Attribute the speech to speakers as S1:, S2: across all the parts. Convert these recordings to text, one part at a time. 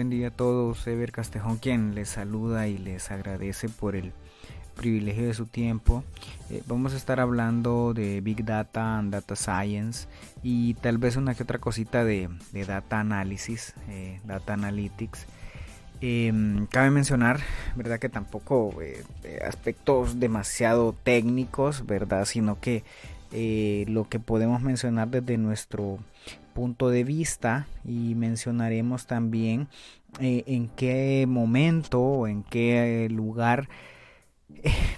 S1: Buen día a todos, Ever Castejón quien les saluda y les agradece por el privilegio de su tiempo. Eh, vamos a estar hablando de Big Data and Data Science y tal vez una que otra cosita de, Data Analysis, eh, Data Analytics. Em, cabe mencionar, ¿verdad? Que tampoco eh, aspectos demasiado técnicos, ¿verdad? Sino que lo que podemos mencionar desde nuestro punto de vista y mencionaremos también en qué momento o en qué lugar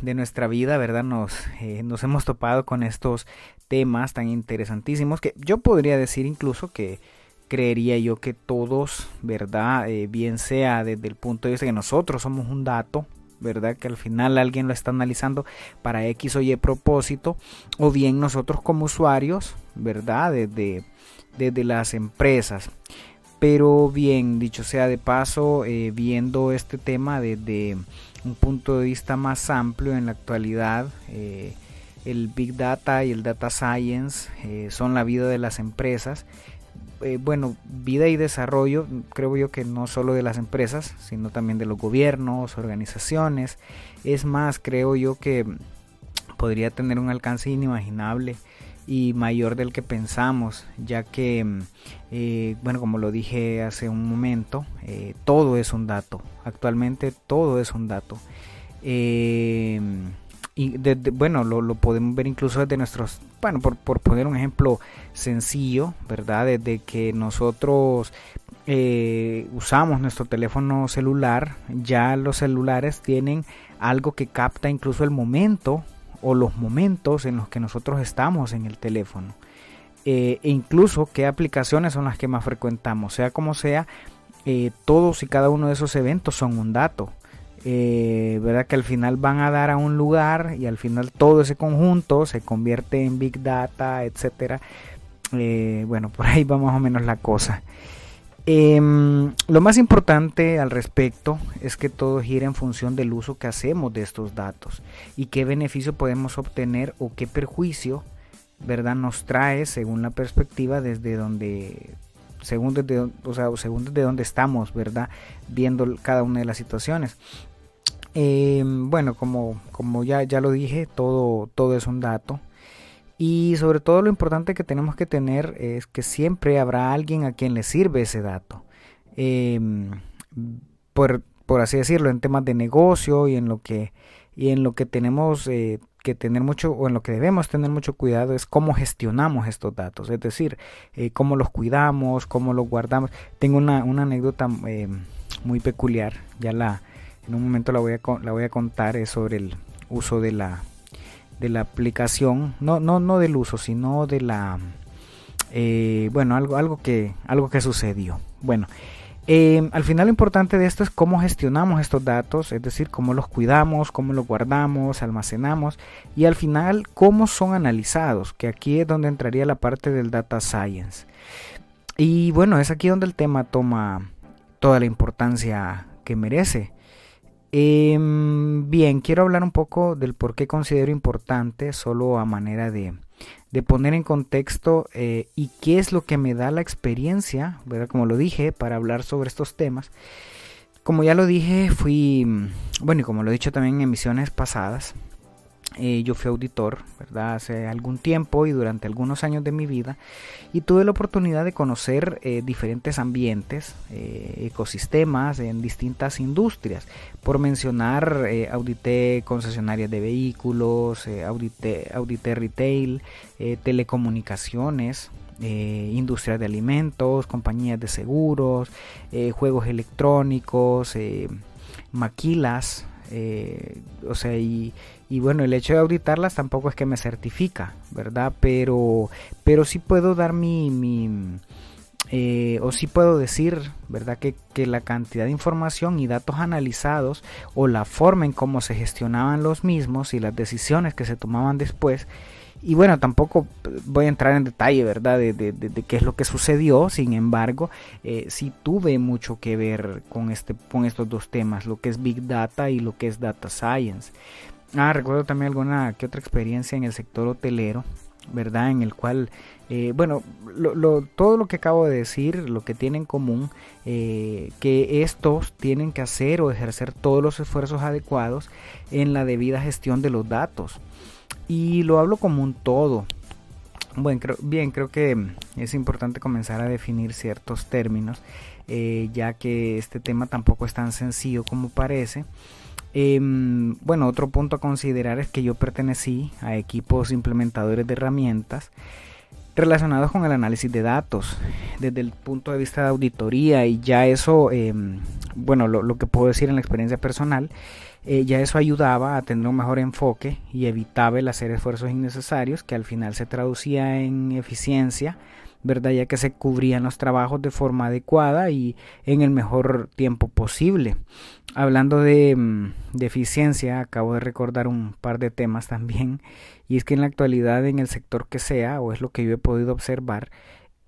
S1: de nuestra vida, ¿verdad? Nos, eh, nos hemos topado con estos temas tan interesantísimos que yo podría decir incluso que creería yo que todos, ¿verdad? Eh, bien sea desde el punto de vista que nosotros somos un dato, ¿verdad? Que al final alguien lo está analizando para X o Y propósito, o bien nosotros como usuarios, ¿verdad? Desde, desde las empresas. Pero bien, dicho sea de paso, eh, viendo este tema desde un punto de vista más amplio en la actualidad, eh, el Big Data y el Data Science eh, son la vida de las empresas. Bueno, vida y desarrollo, creo yo que no solo de las empresas, sino también de los gobiernos, organizaciones. Es más, creo yo que podría tener un alcance inimaginable y mayor del que pensamos, ya que, mm, eh, bueno, como lo dije hace un momento, eh, todo es un dato. Actualmente todo es un dato. Eh, y bueno, lo, podemos ver incluso desde nuestros, bueno, por, por poner un ejemplo sencillo, ¿verdad? Desde que nosotros usamos nuestro teléfono celular, ya los celulares tienen algo que capta incluso el momento o los momentos en los que nosotros estamos en el teléfono. Eh, e incluso qué aplicaciones son las que más frecuentamos. Sea como sea, eh, todos y cada uno de esos eventos son un dato. Eh, ¿Verdad? Que al final van a dar a un lugar y al final todo ese conjunto se convierte en Big Data, etcétera. bueno, por ahí va más o menos la cosa. Em, lo más importante al respecto es que todo gira en función del uso que hacemos de estos datos y qué beneficio podemos obtener o qué perjuicio verdad nos trae según la perspectiva desde donde según desde, o sea, según desde donde estamos verdad viendo cada una de las situaciones em, bueno como como ya ya lo dije todo todo es un dato y sobre todo lo importante que tenemos que tener es que siempre habrá alguien a quien le sirve ese dato. Em, por, así decirlo, en temas de negocio y en lo que, y en lo que tenemos eh, que tener mucho, o en lo que debemos tener mucho cuidado es cómo gestionamos estos datos, es decir, eh, cómo los cuidamos, cómo los guardamos. Tengo una, anécdota eh, muy peculiar, ya la, en un momento la voy a, la voy a contar, es sobre el uso de la, de la aplicación, no, no, no del uso, sino de la, eh, bueno, algo, algo, que, algo que sucedió. Bueno, eh, al final lo importante de esto es cómo gestionamos estos datos, es decir, cómo los cuidamos, cómo los guardamos, almacenamos y al final cómo son analizados, que aquí es donde entraría la parte del data science. Y bueno, es aquí donde el tema toma toda la importancia que merece. Em, bien, quiero hablar un poco del por qué considero importante, solo a manera de, poner en contexto eh, y qué es lo que me da la experiencia. Como lo dije, para hablar sobre estos temas. Como ya lo dije, fui, bueno, y como lo he dicho también en emisiones pasadas, eh, yo fui auditor, ¿verdad? Hace algún tiempo y durante algunos años de mi vida y tuve la oportunidad de conocer eh, diferentes ambientes, eh, ecosistemas en distintas industrias. Por mencionar, audité concesionarias de vehículos, audité, audité retail, telecomunicaciones, industrias de alimentos, compañías de seguros, juegos electrónicos, maquilas, o sea, y, y bueno, el hecho de auditarlas tampoco es que me certifica, ¿verdad? Pero, pero sí puedo dar mi, mi eh, o sí puedo decir, ¿verdad? Que, que, la cantidad de información y datos analizados o la forma en cómo se gestionaban los mismos y las decisiones que se tomaban después. Y bueno, tampoco voy a entrar en detalle, ¿verdad? De, de, de, qué es lo que sucedió. Sin embargo, eh, sí tuve mucho que ver con, este, con estos dos temas, lo que es Big Data y lo que es Data Science. Ah, recuerdo también alguna que otra experiencia en el sector hotelero, ¿verdad? En el cual, eh, bueno, lo, todo lo que acabo de decir, lo que tiene en común, eh, que estos tienen que hacer o ejercer todos los esfuerzos adecuados en la debida gestión de los datos. Y lo hablo como un todo. Bueno, creo, bien, creo que es importante comenzar a definir ciertos términos, eh, ya que este tema tampoco es tan sencillo como parece. Em, bueno, otro punto a considerar es que yo pertenecí a equipos implementadores de herramientas relacionados con el análisis de datos. Desde el punto de vista de auditoría y ya eso, em, bueno, lo, que puedo decir en la experiencia personal, eh, ya eso ayudaba a tener un mejor enfoque y evitaba el hacer esfuerzos innecesarios que al final se traducía en eficiencia ¿verdad? Ya que se cubrían los trabajos de forma adecuada y en el mejor tiempo posible. Hablando de, mm, eficiencia, acabo de recordar un par de temas también, y es que en la actualidad en el sector que sea, o es lo que yo he podido observar,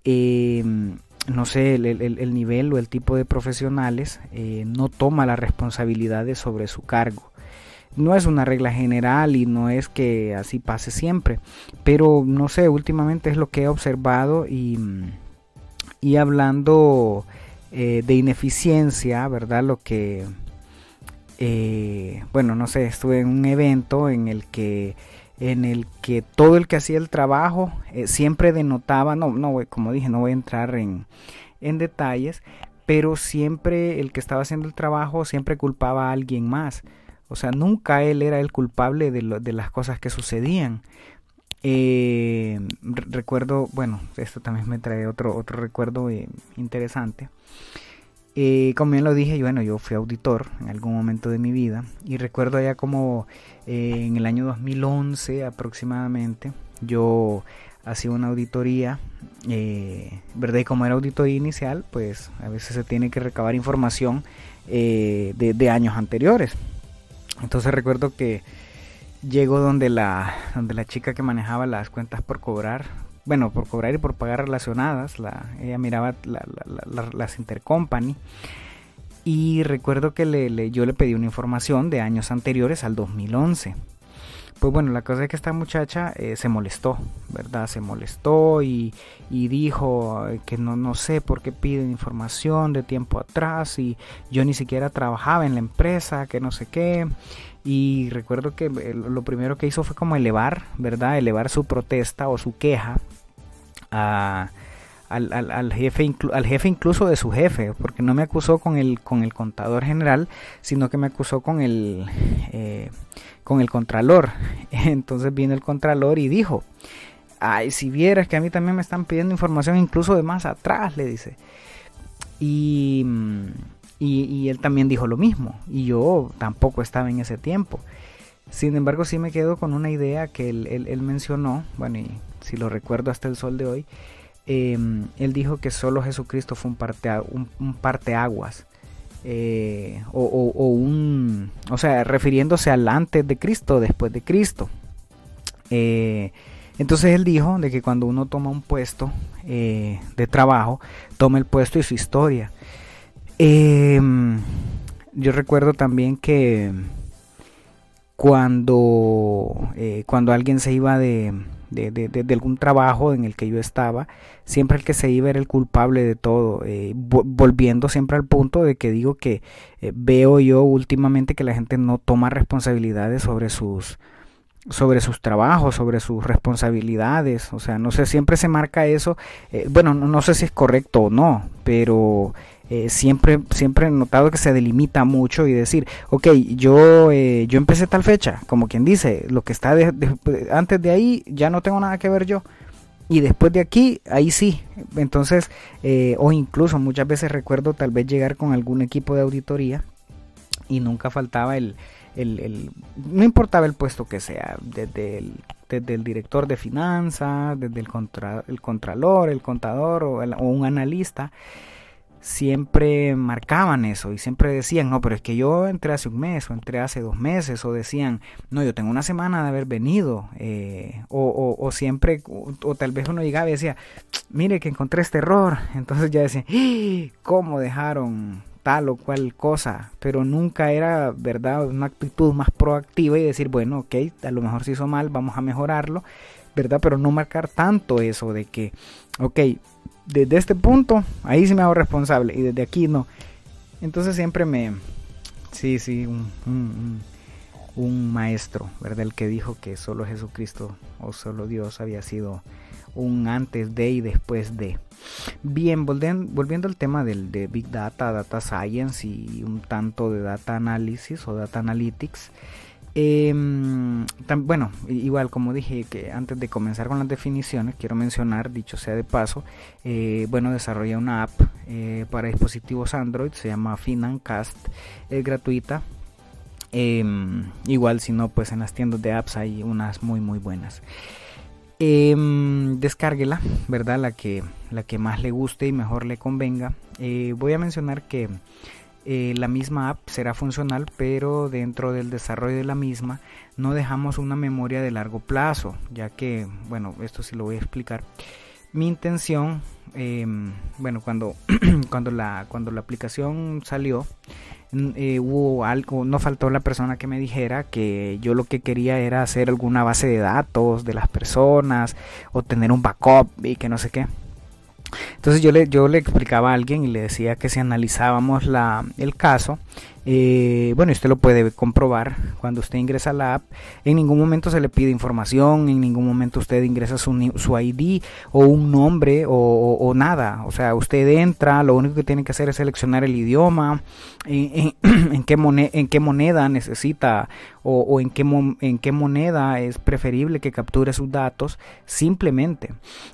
S1: em, no sé, el, nivel o el tipo de profesionales eh, no toma las responsabilidades sobre su cargo. No es una regla general y no es que así pase siempre, pero no sé, últimamente es lo que he observado y, y hablando eh, de ineficiencia, ¿verdad? Lo que, eh, bueno, no sé, estuve en un evento en el que en el que todo el que hacía el trabajo eh, siempre denotaba, no, no, como dije, no voy a entrar en, en detalles, pero siempre el que estaba haciendo el trabajo siempre culpaba a alguien más. O sea, nunca él era el culpable de, de las cosas que sucedían. Eh, recuerdo, bueno, esto también me trae otro, otro recuerdo eh, interesante. Eh, como bien lo dije, yo, bueno, yo fui auditor en algún momento de mi vida y recuerdo ya como en el año 2011 aproximadamente, yo hacía una auditoría, ¿verdad? Y como era auditoría inicial, pues a veces se tiene que recabar información de años anteriores. Entonces recuerdo que llego donde la, donde la chica que manejaba las cuentas por cobrar, bueno, por cobrar y por pagar relacionadas, la, ella miraba las intercompany. Y recuerdo que le, yo le pedí una información de años anteriores al 2011. Pues bueno, la cosa es que esta muchacha eh, se molestó, ¿verdad? Se molestó y, dijo que no, no sé por qué piden información de tiempo atrás y yo ni siquiera trabajaba en la empresa, que no sé qué. Y recuerdo que eh, lo primero que hizo fue como elevar, ¿verdad? Elevar su protesta o su queja a, al, jefe, al jefe incluso de su jefe, porque no me acusó con el, con el contador general, sino que me acusó con el, eh, con el contralor. Entonces vino el contralor y dijo, ay, si vieras que a mí también me están pidiendo información incluso de más atrás, le dice. Y, y, él también dijo lo mismo, y yo tampoco estaba en ese tiempo. Sin embargo, sí me quedo con una idea que él, él mencionó, bueno, y si lo recuerdo hasta el sol de hoy, Em, él dijo que solo Jesucristo fue un, parte, un, parteaguas. Eh, o, un, o sea, refiriéndose al antes de Cristo, después de Cristo. Eh, entonces él dijo de que cuando uno toma un puesto eh, de trabajo, toma el puesto y su historia. Em, yo recuerdo también que cuando, cuando alguien se iba de, de, algún trabajo en el que yo estaba, siempre el que se iba era el culpable de todo, eh, volviendo siempre al punto de que digo que eh, veo yo últimamente que la gente no toma responsabilidades sobre sus sobre sus trabajos, sobre sus responsabilidades, o sea, no sé, siempre se marca eso, eh, bueno, no, no, sé si es correcto o no, pero eh, siempre, siempre he notado que se delimita mucho y decir, ok, yo, eh, yo empecé tal fecha, como quien dice, lo que está antes de ahí ya no tengo nada que ver yo. Y después de aquí, ahí sí. Entonces, eh, o incluso muchas veces recuerdo tal vez llegar con algún equipo de auditoría y nunca faltaba el, el, no importaba el puesto que sea, desde el, desde el director de finanzas, desde el, contra, el contralor, el contador o un analista siempre marcaban eso y siempre decían, no, pero es que yo entré hace un mes o entré hace dos meses o decían, no, yo tengo una semana de haber venido eh, o, o, siempre, o, tal vez uno llegaba y decía, mire que encontré este error, entonces ya decían, ¡Ah! ¿cómo dejaron tal o cual cosa? Pero nunca era, ¿verdad?, una actitud más proactiva y decir, bueno, ok, a lo mejor se hizo mal, vamos a mejorarlo ¿verdad? Pero no marcar tanto eso de que, ok, desde este punto, ahí sí me hago responsable y desde aquí no. Entonces siempre me, sí, sí, un, maestro, ¿verdad? El que dijo que solo Jesucristo o solo Dios había sido un antes de y después de. Bien, volviendo al tema del, de Big Data, Data Science y un tanto de Data Analysis o Data Analytics. Em, bueno, igual como dije que antes de comenzar con las definiciones, quiero mencionar, dicho sea de paso, eh, bueno, desarrollé una app eh, para dispositivos Android, se llama Financast, es gratuita. Em, igual si no, pues en las tiendas de apps hay unas muy muy buenas. Eh, descárguela, ¿verdad? La que, la que más le guste y mejor le convenga. Eh, voy a mencionar que eh, la misma app será funcional, pero dentro del desarrollo de la misma no dejamos una memoria de largo plazo, ya que, bueno, esto sí lo voy a explicar. Mi intención, em, bueno, cuando, cuando, la, cuando la aplicación salió, eh, hubo algo, no faltó la persona que me dijera que yo lo que quería era hacer alguna base de datos de las personas o tener un backup y que no sé qué. Entonces yo le, yo le explicaba a alguien y le decía que si analizábamos la, el caso, eh, bueno, usted lo puede comprobar cuando usted ingresa a la app. En ningún momento se le pide información, en ningún momento usted ingresa su, su ID o un nombre o, nada. O sea, usted entra, lo único que tiene que hacer es seleccionar el idioma, en, qué, moneda, en qué moneda necesita o, en, qué, en qué moneda es preferible que capture sus datos, simplemente.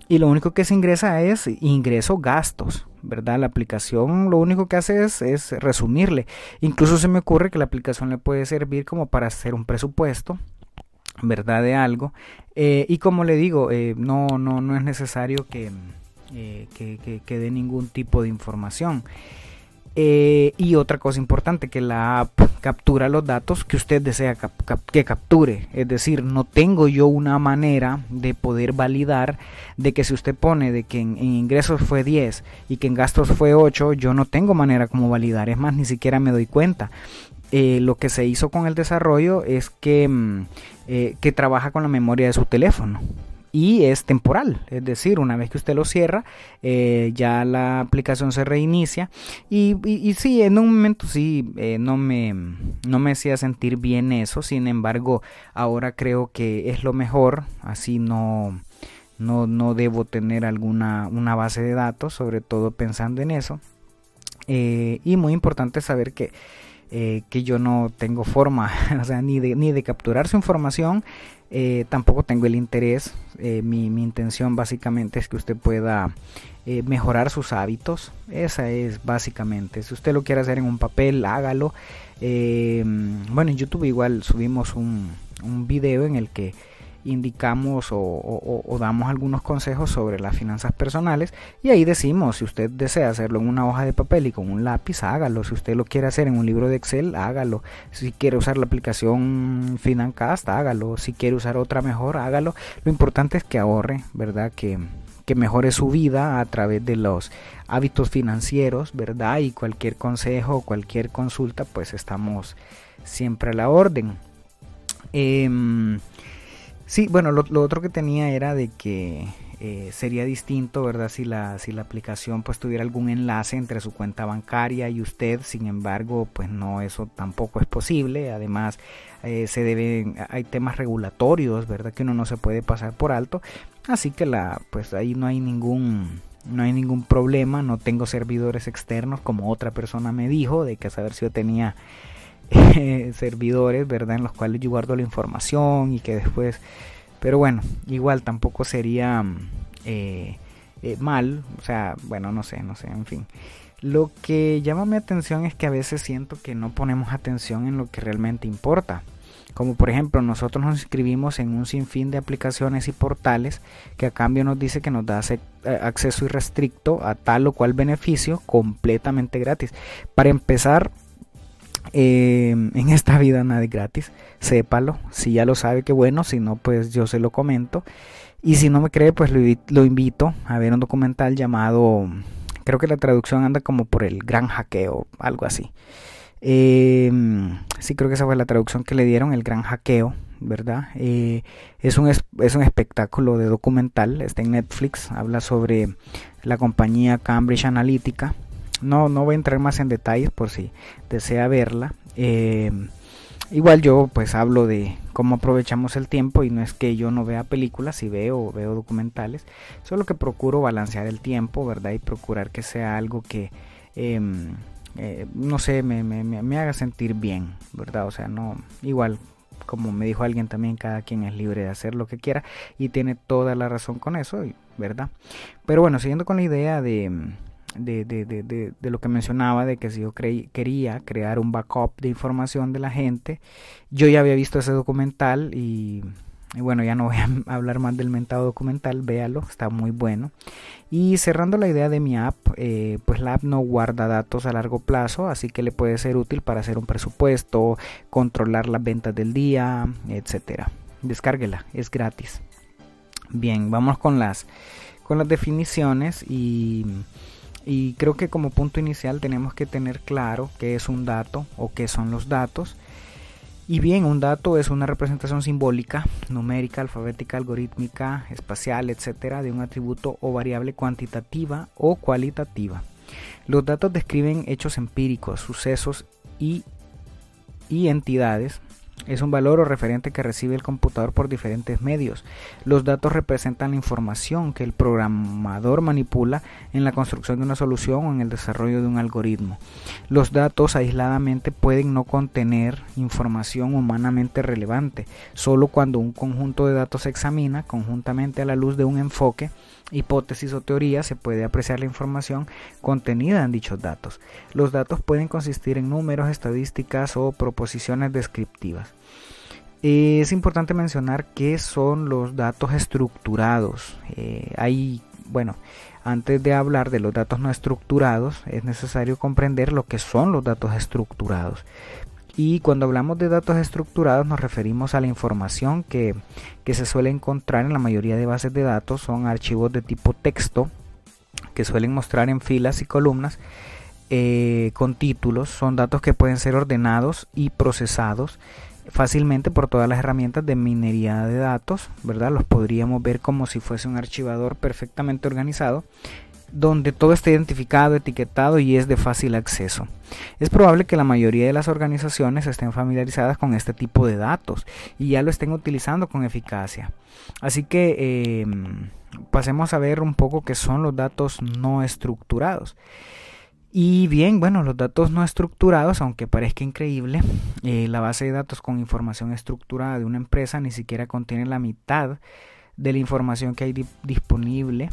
S1: Y lo único que se ingresa es ingreso gastos. ¿Verdad? La aplicación lo único que hace es, resumirle. Incluso se me ocurre que la aplicación le puede servir como para hacer un presupuesto. ¿verdad? De algo. Eh, y como le digo, eh, no, no, no es necesario que, eh, que, que, dé ningún tipo de información. Eh, y otra cosa importante, que la app captura los datos que usted desea que capture. Es decir, no tengo yo una manera de poder validar de que si usted pone de que en, ingresos fue 10 y que en gastos fue 8, yo no tengo manera como validar. Es más, ni siquiera me doy cuenta. Eh, lo que se hizo con el desarrollo es que, mm, eh, que trabaja con la memoria de su teléfono y es temporal, es decir, una vez que usted lo cierra, eh, ya la aplicación se reinicia y, sí, en un momento sí, eh, no, me, no me hacía sentir bien eso, sin embargo, ahora creo que es lo mejor, así no, no, no debo tener alguna una base de datos, sobre todo pensando en eso. Eh, y muy importante saber que, que yo no tengo forma, ni de, ni de capturar su información, eh, tampoco tengo el interés. Eh, mi, intención básicamente es que usted pueda eh, mejorar sus hábitos. Esa es básicamente. Si usted lo quiere hacer en un papel, hágalo. bueno, en YouTube igual subimos un video en el que indicamos o, damos algunos consejos sobre las finanzas personales y ahí decimos si usted desea hacerlo en una hoja de papel y con un lápiz hágalo. Si usted lo quiere hacer en un libro de Excel hágalo. Si quiere usar la aplicación Financast hágalo. Si quiere usar otra mejor hágalo. Lo importante es que ahorre verdad que que mejore su vida a través de los hábitos financieros, ¿verdad? Y cualquier consejo, cualquier consulta, pues estamos siempre a la orden. Eh, Sí, bueno, lo, otro que tenía era de que eh, sería distinto, ¿verdad? Si la, si la aplicación pues tuviera algún enlace entre su cuenta bancaria y usted, sin embargo, pues no, eso tampoco es posible. Además, eh, se deben, hay temas regulatorios, ¿verdad? Que uno no se puede pasar por alto. Así que la, pues ahí no hay ningún, no hay ningún problema. No tengo servidores externos como otra persona me dijo, de que a saber si yo tenía servidores, ¿verdad? En los cuales yo guardo la información y que después... Pero bueno, igual tampoco sería eh, eh, mal, o sea, bueno, no sé, no sé, en fin. Lo que llama mi atención es que a veces siento que no ponemos atención en lo que realmente importa. Como por ejemplo, nosotros nos inscribimos en un sinfín de aplicaciones y portales que a cambio nos dice que nos da eh, acceso irrestricto a tal o cual beneficio completamente gratis. Para empezar, eh, en esta vida nada es gratis, sépalo, si ya lo sabe que bueno, si no pues yo se lo comento y si no me cree pues lo, invito a ver un documental llamado, creo que la traducción anda como por el gran hackeo, algo así. Em, sí, creo que esa fue la traducción que le dieron, el gran hackeo, ¿verdad? Eh, es, un, es un espectáculo de documental, está en Netflix, habla sobre la compañía Cambridge Analytica. No, no voy a entrar más en detalles por si desea verla. Em, igual yo pues hablo de cómo aprovechamos el tiempo y no es que yo no vea películas y veo veo documentales, solo que procuro balancear el tiempo, ¿verdad? Y procurar que sea algo que em, eh, no sé, me, me, me, haga sentir bien, ¿verdad? O sea, no, igual, como me dijo alguien también, cada quien es libre de hacer lo que quiera y tiene toda la razón con eso, ¿verdad? Pero bueno, siguiendo con la idea de, de, de, de, de lo que mencionaba, de que si yo quería crear un backup de información de la gente, yo ya había visto ese documental y y bueno, ya no voy a hablar más del mentado documental, véalo, está muy bueno. Y cerrando la idea de mi app, eh, pues la app no guarda datos a largo plazo, así que le puede ser útil para hacer un presupuesto, controlar las ventas del día, etcétera. Descárguela, es gratis. Bien, vamos con las, con las definiciones y, y creo que como punto inicial tenemos que tener claro qué es un dato o qué son los datos. Y bien, un dato es una representación simbólica, numérica, alfabética, algorítmica, espacial, etcétera, de un atributo o variable cuantitativa o cualitativa. Los datos describen hechos empíricos, sucesos y, y entidades es un valor o referente que recibe el computador por diferentes medios. Los datos representan la información que el programador manipula en la construcción de una solución o en el desarrollo de un algoritmo. Los datos aisladamente pueden no contener información humanamente relevante. Solo cuando un conjunto de datos se examina conjuntamente a la luz de un enfoque, hipótesis o teoría se puede apreciar la información contenida en dichos datos. Los datos pueden consistir en números, estadísticas o proposiciones descriptivas. Es importante mencionar qué son los datos estructurados. Eh, hay, bueno, antes de hablar de los datos no estructurados, es necesario comprender lo que son los datos estructurados. Y cuando hablamos de datos estructurados nos referimos a la información que, se suele encontrar en la mayoría de bases de datos. Son archivos de tipo texto que suelen mostrar en filas y columnas eh, con títulos. Son datos que pueden ser ordenados y procesados fácilmente por todas las herramientas de minería de datos, ¿verdad? Los podríamos ver como si fuese un archivador perfectamente organizado donde todo está identificado, etiquetado y es de fácil acceso. Es probable que la mayoría de las organizaciones estén familiarizadas con este tipo de datos y ya lo estén utilizando con eficacia. Así que em, pasemos a ver un poco qué son los datos no estructurados. Y bien, bueno, los datos no estructurados, aunque parezca increíble, eh, la base de datos con información estructurada de una empresa ni siquiera contiene la mitad de la información que hay disponible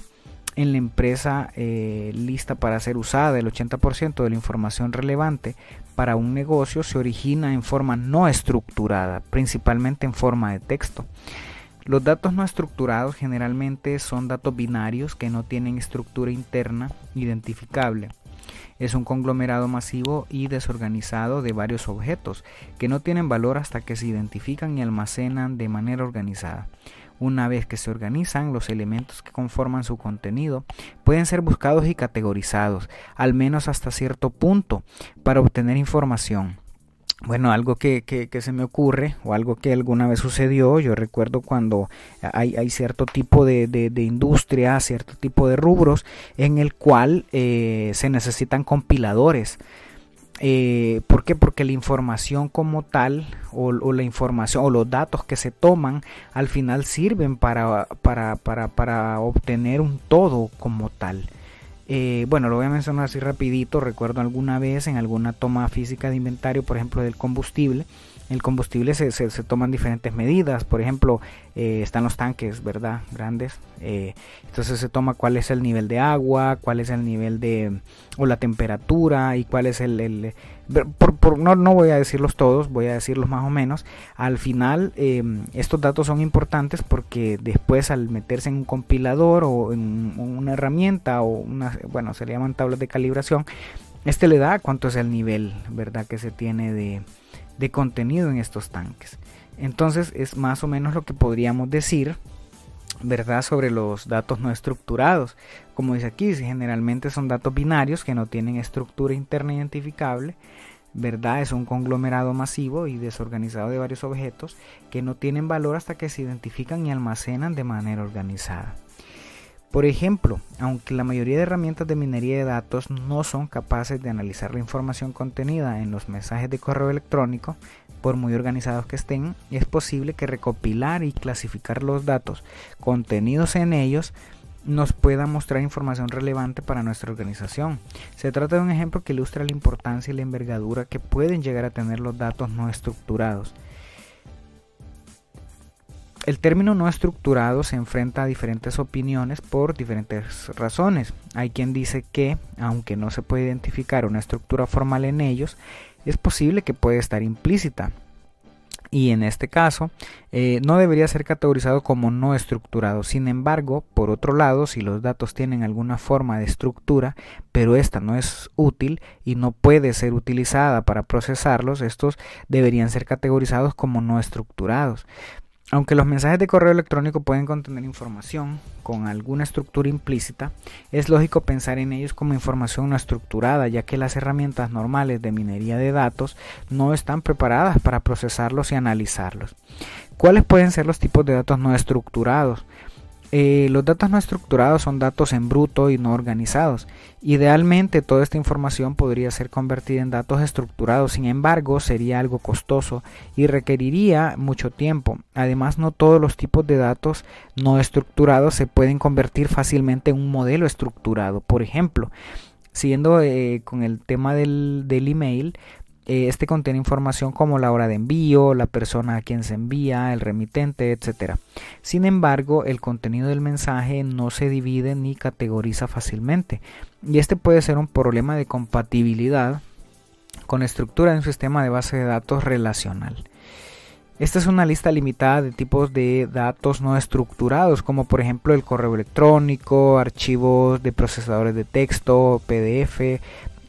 S1: en la empresa eh, lista para ser usada. El 80% de la información relevante para un negocio se origina en forma no estructurada, principalmente en forma de texto. Los datos no estructurados generalmente son datos binarios que no tienen estructura interna identificable. Es un conglomerado masivo y desorganizado de varios objetos que no tienen valor hasta que se identifican y almacenan de manera organizada. Una vez que se organizan, los elementos que conforman su contenido pueden ser buscados y categorizados, al menos hasta cierto punto, para obtener información. Bueno, algo que, que, se me ocurre o algo que alguna vez sucedió, yo recuerdo cuando hay, hay cierto tipo de, de, industria, cierto tipo de rubros en el cual eh, se necesitan compiladores eh, ¿Por qué? Porque la información como tal o, la información o los datos que se toman al final sirven para, para, para, para obtener un todo como tal. Eh, bueno, lo voy a mencionar así rapidito. Recuerdo alguna vez en alguna toma física de inventario, por ejemplo, del combustible, el combustible se, se, toman diferentes medidas. Por ejemplo, eh, están los tanques, ¿verdad? Grandes. Eh, entonces se toma cuál es el nivel de agua, cuál es el nivel de... o la temperatura y cuál es el... por, no, no, voy a decirlos todos, voy a decirlos más o menos. Al final, eh, estos datos son importantes porque después al meterse en un compilador o en una herramienta o una... bueno, se le llaman tablas de calibración, este le da cuánto es el nivel, ¿verdad? Que se tiene de de contenido en estos tanques. Entonces es más o menos lo que podríamos decir, ¿verdad? Sobre los datos no estructurados. Como dice aquí, generalmente son datos binarios que no tienen estructura interna identificable, verdad es un conglomerado masivo y desorganizado de varios objetos que no tienen valor hasta que se identifican y almacenan de manera organizada. Por ejemplo, aunque la mayoría de herramientas de minería de datos no son capaces de analizar la información contenida en los mensajes de correo electrónico, por muy organizados que estén, es posible que recopilar y clasificar los datos contenidos en ellos nos pueda mostrar información relevante para nuestra organización. Se trata de un ejemplo que ilustra la importancia y la envergadura que pueden llegar a tener los datos no estructurados. El término no estructurado se enfrenta a diferentes opiniones por diferentes razones. Hay quien dice que, aunque no se puede identificar una estructura formal en ellos, es posible que pueda estar implícita y en este caso eh, no debería ser categorizado como no estructurado. Sin embargo, por otro lado, si los datos tienen alguna forma de estructura, pero esta no es útil y no puede ser utilizada para procesarlos, estos deberían ser categorizados como no estructurados. Aunque los mensajes de correo electrónico pueden contener información con alguna estructura implícita, es lógico pensar en ellos como información no estructurada, ya que las herramientas normales de minería de datos no están preparadas para procesarlos y analizarlos. ¿Cuáles pueden ser los tipos de datos no estructurados? Eh, los datos no estructurados son datos en bruto y no organizados. Idealmente toda esta información podría ser convertida en datos estructurados, sin embargo sería algo costoso y requeriría mucho tiempo. Además no todos los tipos de datos no estructurados se pueden convertir fácilmente en un modelo estructurado. Por ejemplo, siguiendo eh, con el tema del, email, este contiene información como la hora de envío, la persona a quien se envía, el remitente, etc. Sin embargo, el contenido del mensaje no se divide ni categoriza fácilmente y este puede ser un problema de compatibilidad con la estructura de un sistema de base de datos relacional. Esta es una lista limitada de tipos de datos no estructurados, como por ejemplo el correo electrónico, archivos de procesadores de texto, PDF,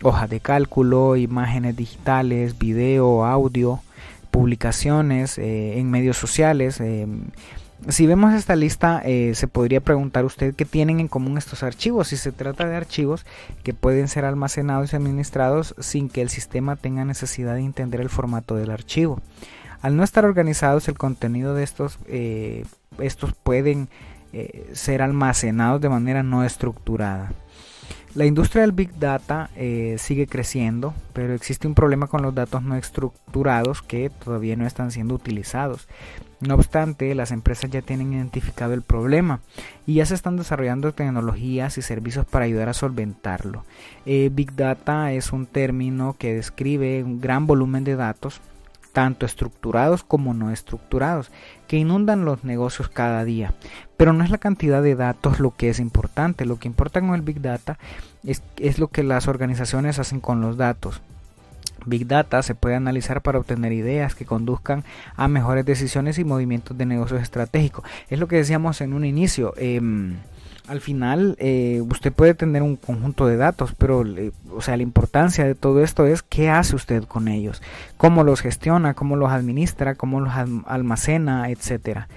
S1: hojas de cálculo, imágenes digitales, video, audio, publicaciones eh, en medios sociales. Eh, si vemos esta lista, eh, se podría preguntar usted qué tienen en común estos archivos. Si se trata de archivos que pueden ser almacenados y administrados sin que el sistema tenga necesidad de entender el formato del archivo. Al no estar organizados, el contenido de estos, estos pueden ser almacenados de manera no estructurada. La industria del Big Data eh, sigue creciendo, pero existe un problema con los datos no estructurados que todavía no están siendo utilizados. No obstante, las empresas ya tienen identificado el problema y ya se están desarrollando tecnologías y servicios para ayudar a solventarlo. Eh, Big Data es un término que describe un gran volumen de datos tanto estructurados como no estructurados, que inundan los negocios cada día. Pero no es la cantidad de datos lo que es importante, lo que importa con el Big Data es, es lo que las organizaciones hacen con los datos. Big Data se puede analizar para obtener ideas que conduzcan a mejores decisiones y movimientos de negocios estratégicos. Es lo que decíamos en un inicio. Em, al final eh, usted puede tener un conjunto de datos, pero o sea, la importancia de todo esto es qué hace usted con ellos, cómo los gestiona, cómo los administra, cómo los almacena, etcétera.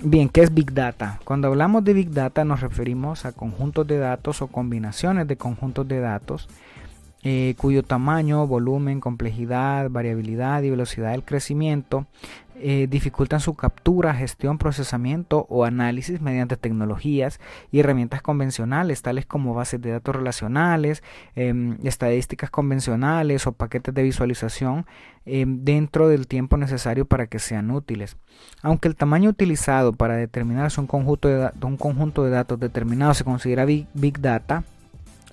S1: Bien, ¿qué es Big Data? Cuando hablamos de Big Data nos referimos a conjuntos de datos o combinaciones de conjuntos de datos eh, cuyo tamaño, volumen, complejidad, variabilidad y velocidad del crecimiento eh, dificultan su captura, gestión, procesamiento o análisis mediante tecnologías y herramientas convencionales, tales como bases de datos relacionales, em, estadísticas convencionales o paquetes de visualización em, dentro del tiempo necesario para que sean útiles. Aunque el tamaño utilizado para determinar un conjunto de, un conjunto de datos determinado se considera big Data,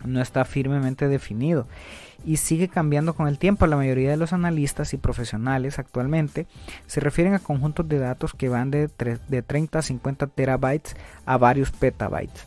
S1: no está firmemente definido y sigue cambiando con el tiempo. La mayoría de los analistas y profesionales actualmente se refieren a conjuntos de datos que van de, de 30 a 50 terabytes a varios petabytes.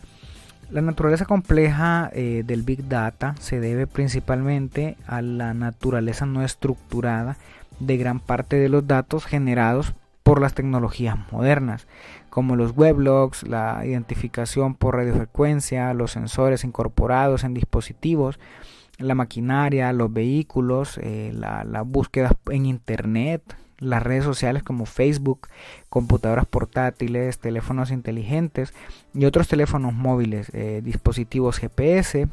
S1: La naturaleza compleja eh, del Big Data se debe principalmente a la naturaleza no estructurada de gran parte de los datos generados por las tecnologías modernas, como los weblogs, la identificación por radiofrecuencia, los sensores incorporados en dispositivos, la maquinaria, los vehículos, eh, la, búsqueda en Internet, las redes sociales como Facebook, computadoras portátiles, teléfonos inteligentes y otros teléfonos móviles, eh, dispositivos GPS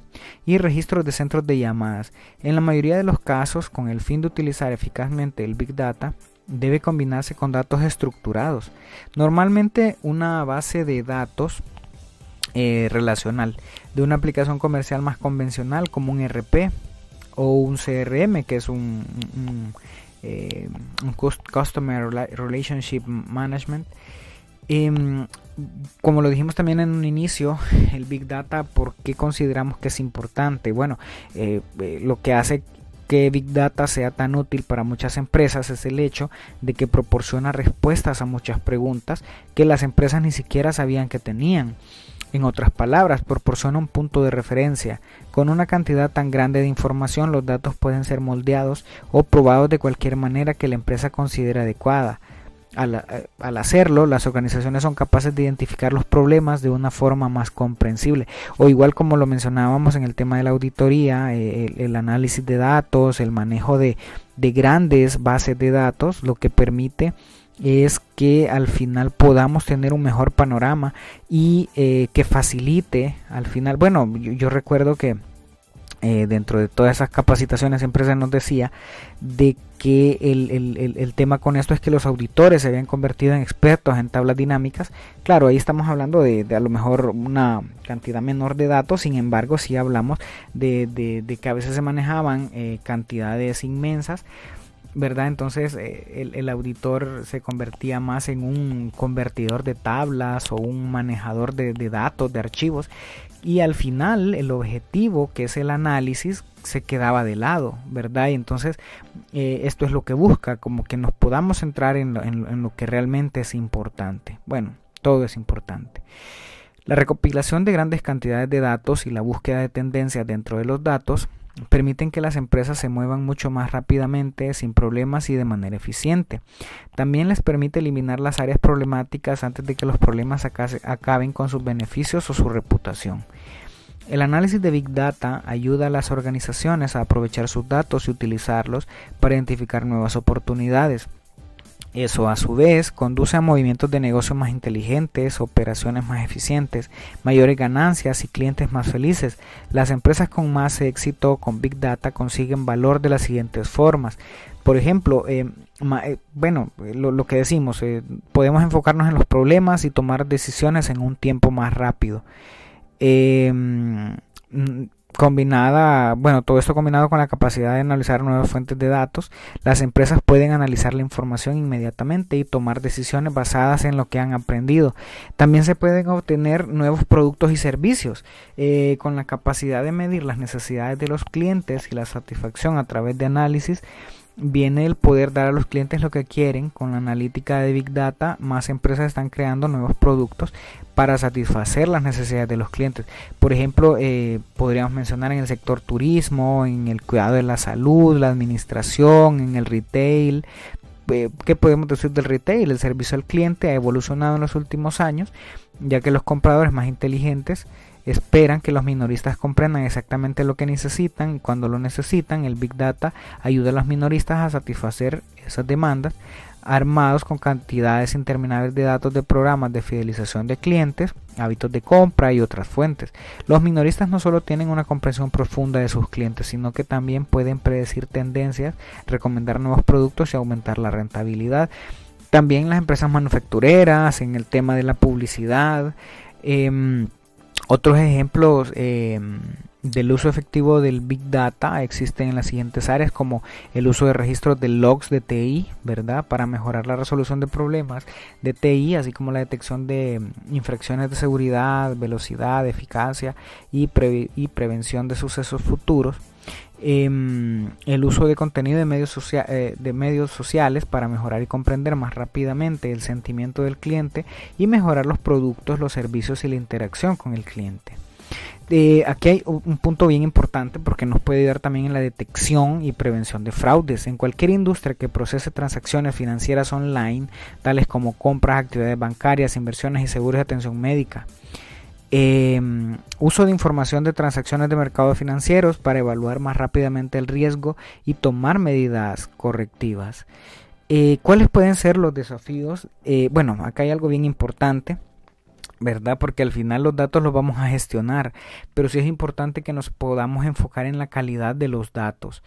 S1: y registros de centros de llamadas. En la mayoría de los casos, con el fin de utilizar eficazmente el Big Data, debe combinarse con datos estructurados. Normalmente una base de datos eh, relacional de una aplicación comercial más convencional como un RP o un CRM que es un, eh, Customer Relationship Management. Em, como lo dijimos también en un inicio, el Big Data, ¿por qué consideramos que es importante? Bueno, eh, lo que hace que Big Data sea tan útil para muchas empresas es el hecho de que proporciona respuestas a muchas preguntas que las empresas ni siquiera sabían que tenían. En otras palabras, proporciona un punto de referencia. Con una cantidad tan grande de información, los datos pueden ser moldeados o probados de cualquier manera que la empresa considere adecuada. Eh, al, hacerlo, las organizaciones son capaces de identificar los problemas de una forma más comprensible. O igual como lo mencionábamos en el tema de la auditoría, eh, el, análisis de datos, el manejo de, de grandes bases de datos, lo que permite es que al final podamos tener un mejor panorama y eh, que facilite al final, bueno, yo, recuerdo que eh, dentro de todas esas capacitaciones siempre se nos decía de que el, tema con esto es que los auditores se habían convertido en expertos en tablas dinámicas. Claro, ahí estamos hablando de, a lo mejor una cantidad menor de datos, sin embargo si hablamos de, que a veces se manejaban eh, cantidades inmensas ¿verdad? Entonces eh, el, auditor se convertía más en un convertidor de tablas o un manejador de, datos, de archivos. Y al final el objetivo, que es el análisis, se quedaba de lado, ¿verdad? Y entonces eh, esto es lo que busca, como que nos podamos centrar en lo que realmente es importante. Bueno, todo es importante. La recopilación de grandes cantidades de datos y la búsqueda de tendencias dentro de los datos permiten que las empresas se muevan mucho más rápidamente, sin problemas y de manera eficiente. También les permite eliminar las áreas problemáticas antes de que los problemas acaben con sus beneficios o su reputación. El análisis de Big Data ayuda a las organizaciones a aprovechar sus datos y utilizarlos para identificar nuevas oportunidades. Eso a su vez conduce a movimientos de negocio más inteligentes, operaciones más eficientes, mayores ganancias y clientes más felices. Las empresas con más éxito con Big Data consiguen valor de las siguientes formas. Por ejemplo, eh, eh, bueno, lo, que decimos, eh, podemos enfocarnos en los problemas y tomar decisiones en un tiempo más rápido combinada, bueno, todo esto combinado con la capacidad de analizar nuevas fuentes de datos, las empresas pueden analizar la información inmediatamente y tomar decisiones basadas en lo que han aprendido. También se pueden obtener nuevos productos y servicios eh, con la capacidad de medir las necesidades de los clientes y la satisfacción a través de análisis viene el poder dar a los clientes lo que quieren. Con la analítica de Big Data, más empresas están creando nuevos productos para satisfacer las necesidades de los clientes. Por ejemplo, eh, podríamos mencionar en el sector turismo, en el cuidado de la salud, la administración, en el retail. Eh, ¿Qué podemos decir del retail? El servicio al cliente ha evolucionado en los últimos años, ya que los compradores más inteligentes esperan que los minoristas comprendan exactamente lo que necesitan. Cuando lo necesitan, el Big Data ayuda a los minoristas a satisfacer esas demandas armados con cantidades interminables de datos de programas de fidelización de clientes, hábitos de compra y otras fuentes. Los minoristas no solo tienen una comprensión profunda de sus clientes, sino que también pueden predecir tendencias, recomendar nuevos productos y aumentar la rentabilidad. También las empresas manufactureras en el tema de la publicidad. Em, otros ejemplos em, del uso efectivo del Big Data existen en las siguientes áreas como el uso de registros de logs de TI, ¿verdad? Para mejorar la resolución de problemas de TI, así como la detección de infracciones de seguridad, velocidad, eficacia y, y prevención de sucesos futuros. Em, el uso de contenido de medios, eh, de medios sociales para mejorar y comprender más rápidamente el sentimiento del cliente y mejorar los productos, los servicios y la interacción con el cliente. Aquí hay un punto bien importante porque nos puede ayudar también en la detección y prevención de fraudes. En cualquier industria que procese transacciones financieras online, tales como compras, actividades bancarias, inversiones y seguros de atención médica. Em, uso de información de transacciones de mercados financieros para evaluar más rápidamente el riesgo y tomar medidas correctivas. Eh, ¿Cuáles pueden ser los desafíos? Eh, bueno, acá hay algo bien importante. ¿verdad? Porque al final los datos los vamos a gestionar, pero sí es importante que nos podamos enfocar en la calidad de los datos.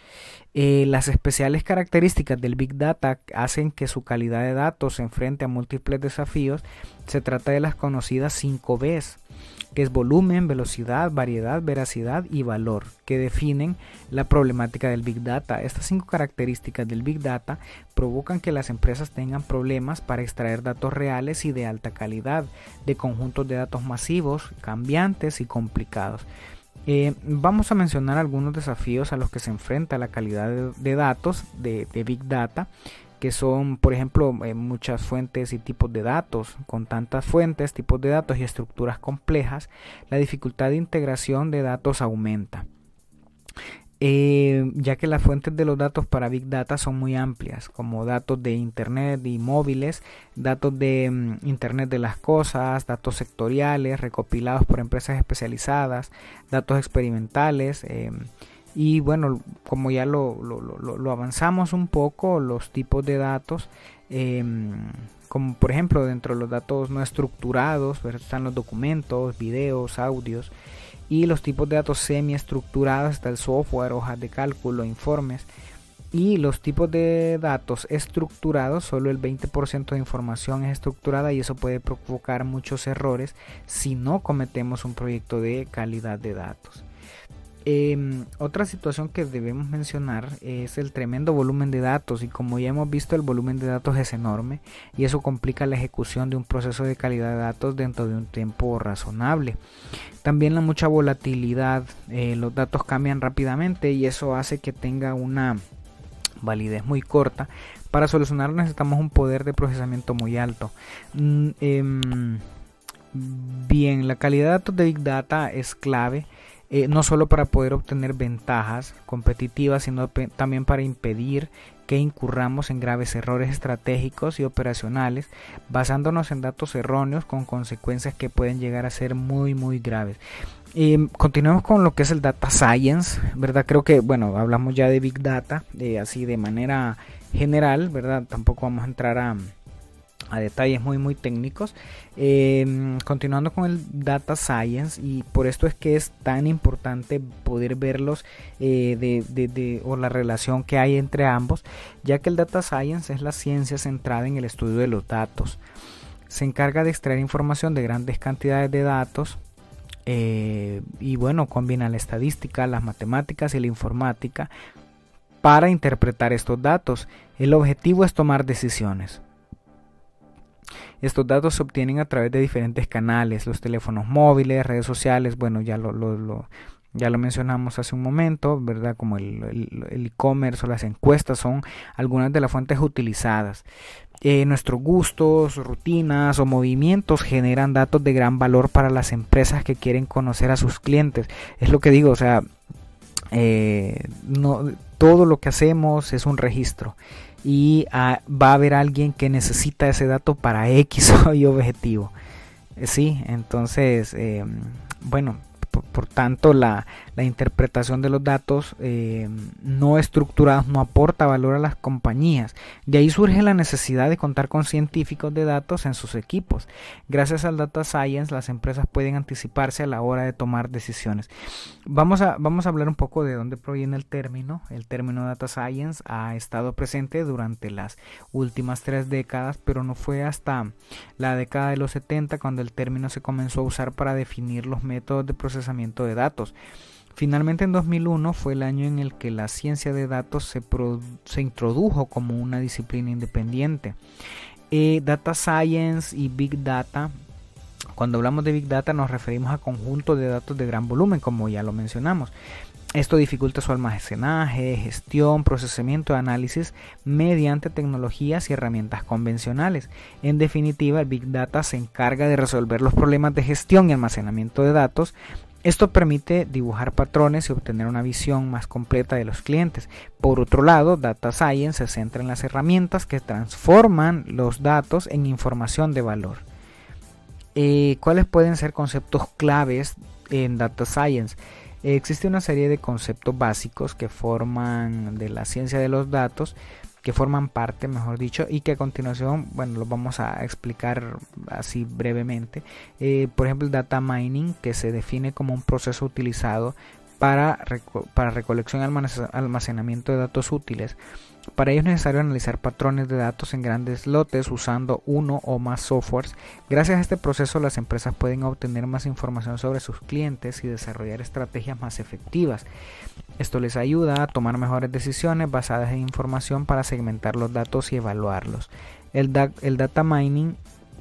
S1: Eh, las especiales características del Big Data hacen que su calidad de datos se enfrente a múltiples desafíos. Se trata de las conocidas 5 Bs que es volumen, velocidad, variedad, veracidad y valor, que definen la problemática del Big Data. Estas cinco características del Big Data provocan que las empresas tengan problemas para extraer datos reales y de alta calidad de conjuntos de datos masivos, cambiantes y complicados. Eh, vamos a mencionar algunos desafíos a los que se enfrenta la calidad de, datos de, de Big Data que son, por ejemplo, eh, muchas fuentes y tipos de datos. Con tantas fuentes, tipos de datos y estructuras complejas, la dificultad de integración de datos aumenta. Eh, ya que las fuentes de los datos para Big Data son muy amplias, como datos de Internet y móviles, datos de mm, Internet de las cosas, datos sectoriales recopilados por empresas especializadas, datos experimentales, eh, y bueno, como ya lo, avanzamos un poco, los tipos de datos, em, como por ejemplo dentro de los datos no estructurados, están los documentos, videos, audios, y los tipos de datos semi estructurados, está el software, hojas de cálculo, informes. Y los tipos de datos estructurados, solo el 20% de información es estructurada y eso puede provocar muchos errores si no cometemos un proyecto de calidad de datos. Em, otra situación que debemos mencionar es el tremendo volumen de datos y como ya hemos visto el volumen de datos es enorme y eso complica la ejecución de un proceso de calidad de datos dentro de un tiempo razonable. También la mucha volatilidad, eh, los datos cambian rápidamente y eso hace que tenga una validez muy corta. Para solucionarlo necesitamos un poder de procesamiento muy alto. Mm, em, bien, la calidad de datos de Big Data es clave eh, no solo para poder obtener ventajas competitivas, sino también para impedir que incurramos en graves errores estratégicos y operacionales basándonos en datos erróneos con consecuencias que pueden llegar a ser muy muy graves. Eh, continuemos con lo que es el data science, ¿verdad? Creo que, bueno, hablamos ya de big data, de, así de manera general, ¿verdad? Tampoco vamos a entrar a, a detalles muy muy técnicos. Em, continuando con el data science y por esto es que es tan importante poder verlos eh, de, o la relación que hay entre ambos ya que el data science es la ciencia centrada en el estudio de los datos. Se encarga de extraer información de grandes cantidades de datos eh, y bueno combina la estadística las matemáticas y la informática para interpretar estos datos. El objetivo es tomar decisiones estos datos se obtienen a través de diferentes canales, los teléfonos móviles, redes sociales, bueno, ya lo, ya lo mencionamos hace un momento, ¿verdad? Como el e-commerce o las encuestas son algunas de las fuentes utilizadas. Eh, nuestros gustos, rutinas o movimientos generan datos de gran valor para las empresas que quieren conocer a sus clientes. Es lo que digo, o sea, eh, no, todo lo que hacemos es un registro y ah, va a haber alguien que necesita ese dato para X Y objetivo. Eh, sí, entonces, eh, bueno, por, tanto, la, interpretación de los datos eh, no estructurados no aporta valor a las compañías. De ahí surge la necesidad de contar con científicos de datos en sus equipos. Gracias al data science, las empresas pueden anticiparse a la hora de tomar decisiones. Vamos a, vamos a hablar un poco de dónde proviene el término. El término data science ha estado presente durante las últimas tres décadas, pero no fue hasta la década de los 70 cuando el término se comenzó a usar para definir los métodos de procesamiento de datos. Finalmente en 2001 fue el año en el que la ciencia de datos se, se introdujo como una disciplina independiente. Eh, data Science y Big Data cuando hablamos de Big Data nos referimos a conjuntos de datos de gran volumen, como ya lo mencionamos. Esto dificulta su almacenaje, gestión, procesamiento análisis mediante tecnologías y herramientas convencionales. En definitiva, el Big Data se encarga de resolver los problemas de gestión y almacenamiento de datos esto permite dibujar patrones y obtener una visión más completa de los clientes. Por otro lado, Data Science se centra en las herramientas que transforman los datos en información de valor. Eh, ¿Cuáles pueden ser conceptos claves en Data Science? existe una serie de conceptos básicos que forman de la ciencia de los datos que forman parte, mejor dicho, y que a continuación, bueno, lo vamos a explicar así brevemente. Eh, por ejemplo, el data mining, que se define como un proceso utilizado para, para recolección y almacenamiento de datos útiles para ello es necesario analizar patrones de datos en grandes lotes usando uno o más softwares. Gracias a este proceso las empresas pueden obtener más información sobre sus clientes y desarrollar estrategias más efectivas. Esto les ayuda a tomar mejores decisiones basadas en información para segmentar los datos y evaluarlos. El, data mining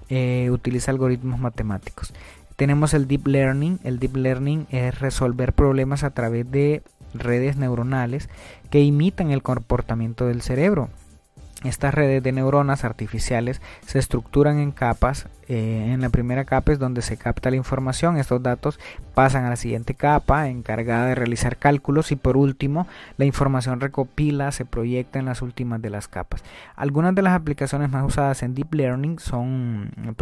S1: eh, utiliza algoritmos matemáticos. Tenemos el deep learning. El deep learning es resolver problemas a través de redes neuronales que imitan el comportamiento del cerebro. Estas redes de neuronas artificiales se estructuran en capas. Eh, en la primera capa es donde se capta la información. Estos datos pasan a la siguiente capa encargada de realizar cálculos y por último la información recopila, se proyecta en las últimas de las capas. Algunas de las aplicaciones más usadas en Deep Learning son el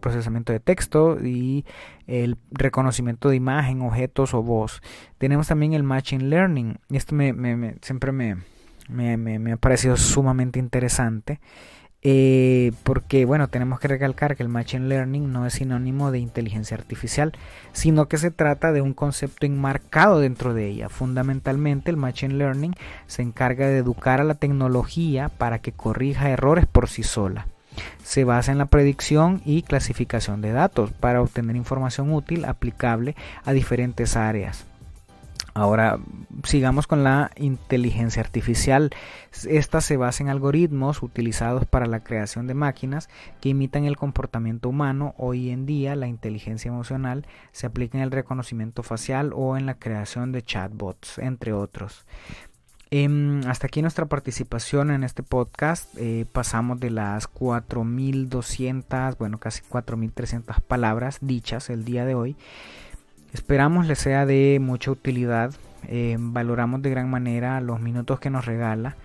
S1: procesamiento de texto y el reconocimiento de imagen, objetos o voz. Tenemos también el Machine Learning. Esto me, siempre me me, ha parecido sumamente interesante. Eh, porque bueno, tenemos que recalcar que el Machine Learning no es sinónimo de inteligencia artificial, sino que se trata de un concepto enmarcado dentro de ella. Fundamentalmente el Machine Learning se encarga de educar a la tecnología para que corrija errores por sí sola. Se basa en la predicción y clasificación de datos para obtener información útil aplicable a diferentes áreas. Ahora sigamos con la inteligencia artificial. Esta se basa en algoritmos utilizados para la creación de máquinas que imitan el comportamiento humano. Hoy en día la inteligencia emocional se aplica en el reconocimiento facial o en la creación de chatbots, entre otros. Em, hasta aquí nuestra participación en este podcast. Eh, pasamos de las 4.200, bueno, casi 4.300 palabras dichas el día de hoy. Esperamos les sea de mucha utilidad. Eh, valoramos de gran manera los minutos que nos regala,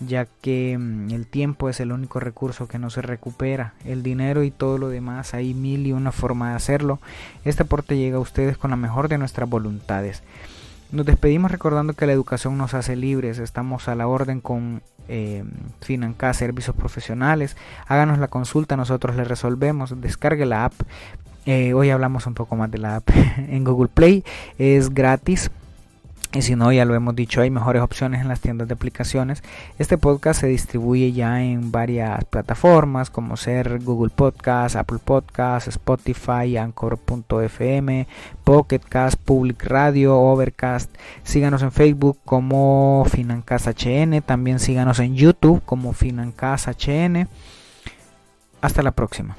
S1: ya que mm, el tiempo es el único recurso que no se recupera. El dinero y todo lo demás, hay mil y una forma de hacerlo. Este aporte llega a ustedes con la mejor de nuestras voluntades. Nos despedimos recordando que la educación nos hace libres. Estamos a la orden con eh, Financa Servicios Profesionales. Háganos la consulta, nosotros le resolvemos. Descargue la app eh, hoy hablamos un poco más de la app en Google Play. Es gratis. Y si no, ya lo hemos dicho, hay mejores opciones en las tiendas de aplicaciones. Este podcast se distribuye ya en varias plataformas como ser Google Podcast, Apple Podcast, Spotify, Anchor.fm, Pocketcast, Public Radio, Overcast. Síganos en Facebook como Financas HN. También síganos en YouTube como Financas HN. Hasta la próxima.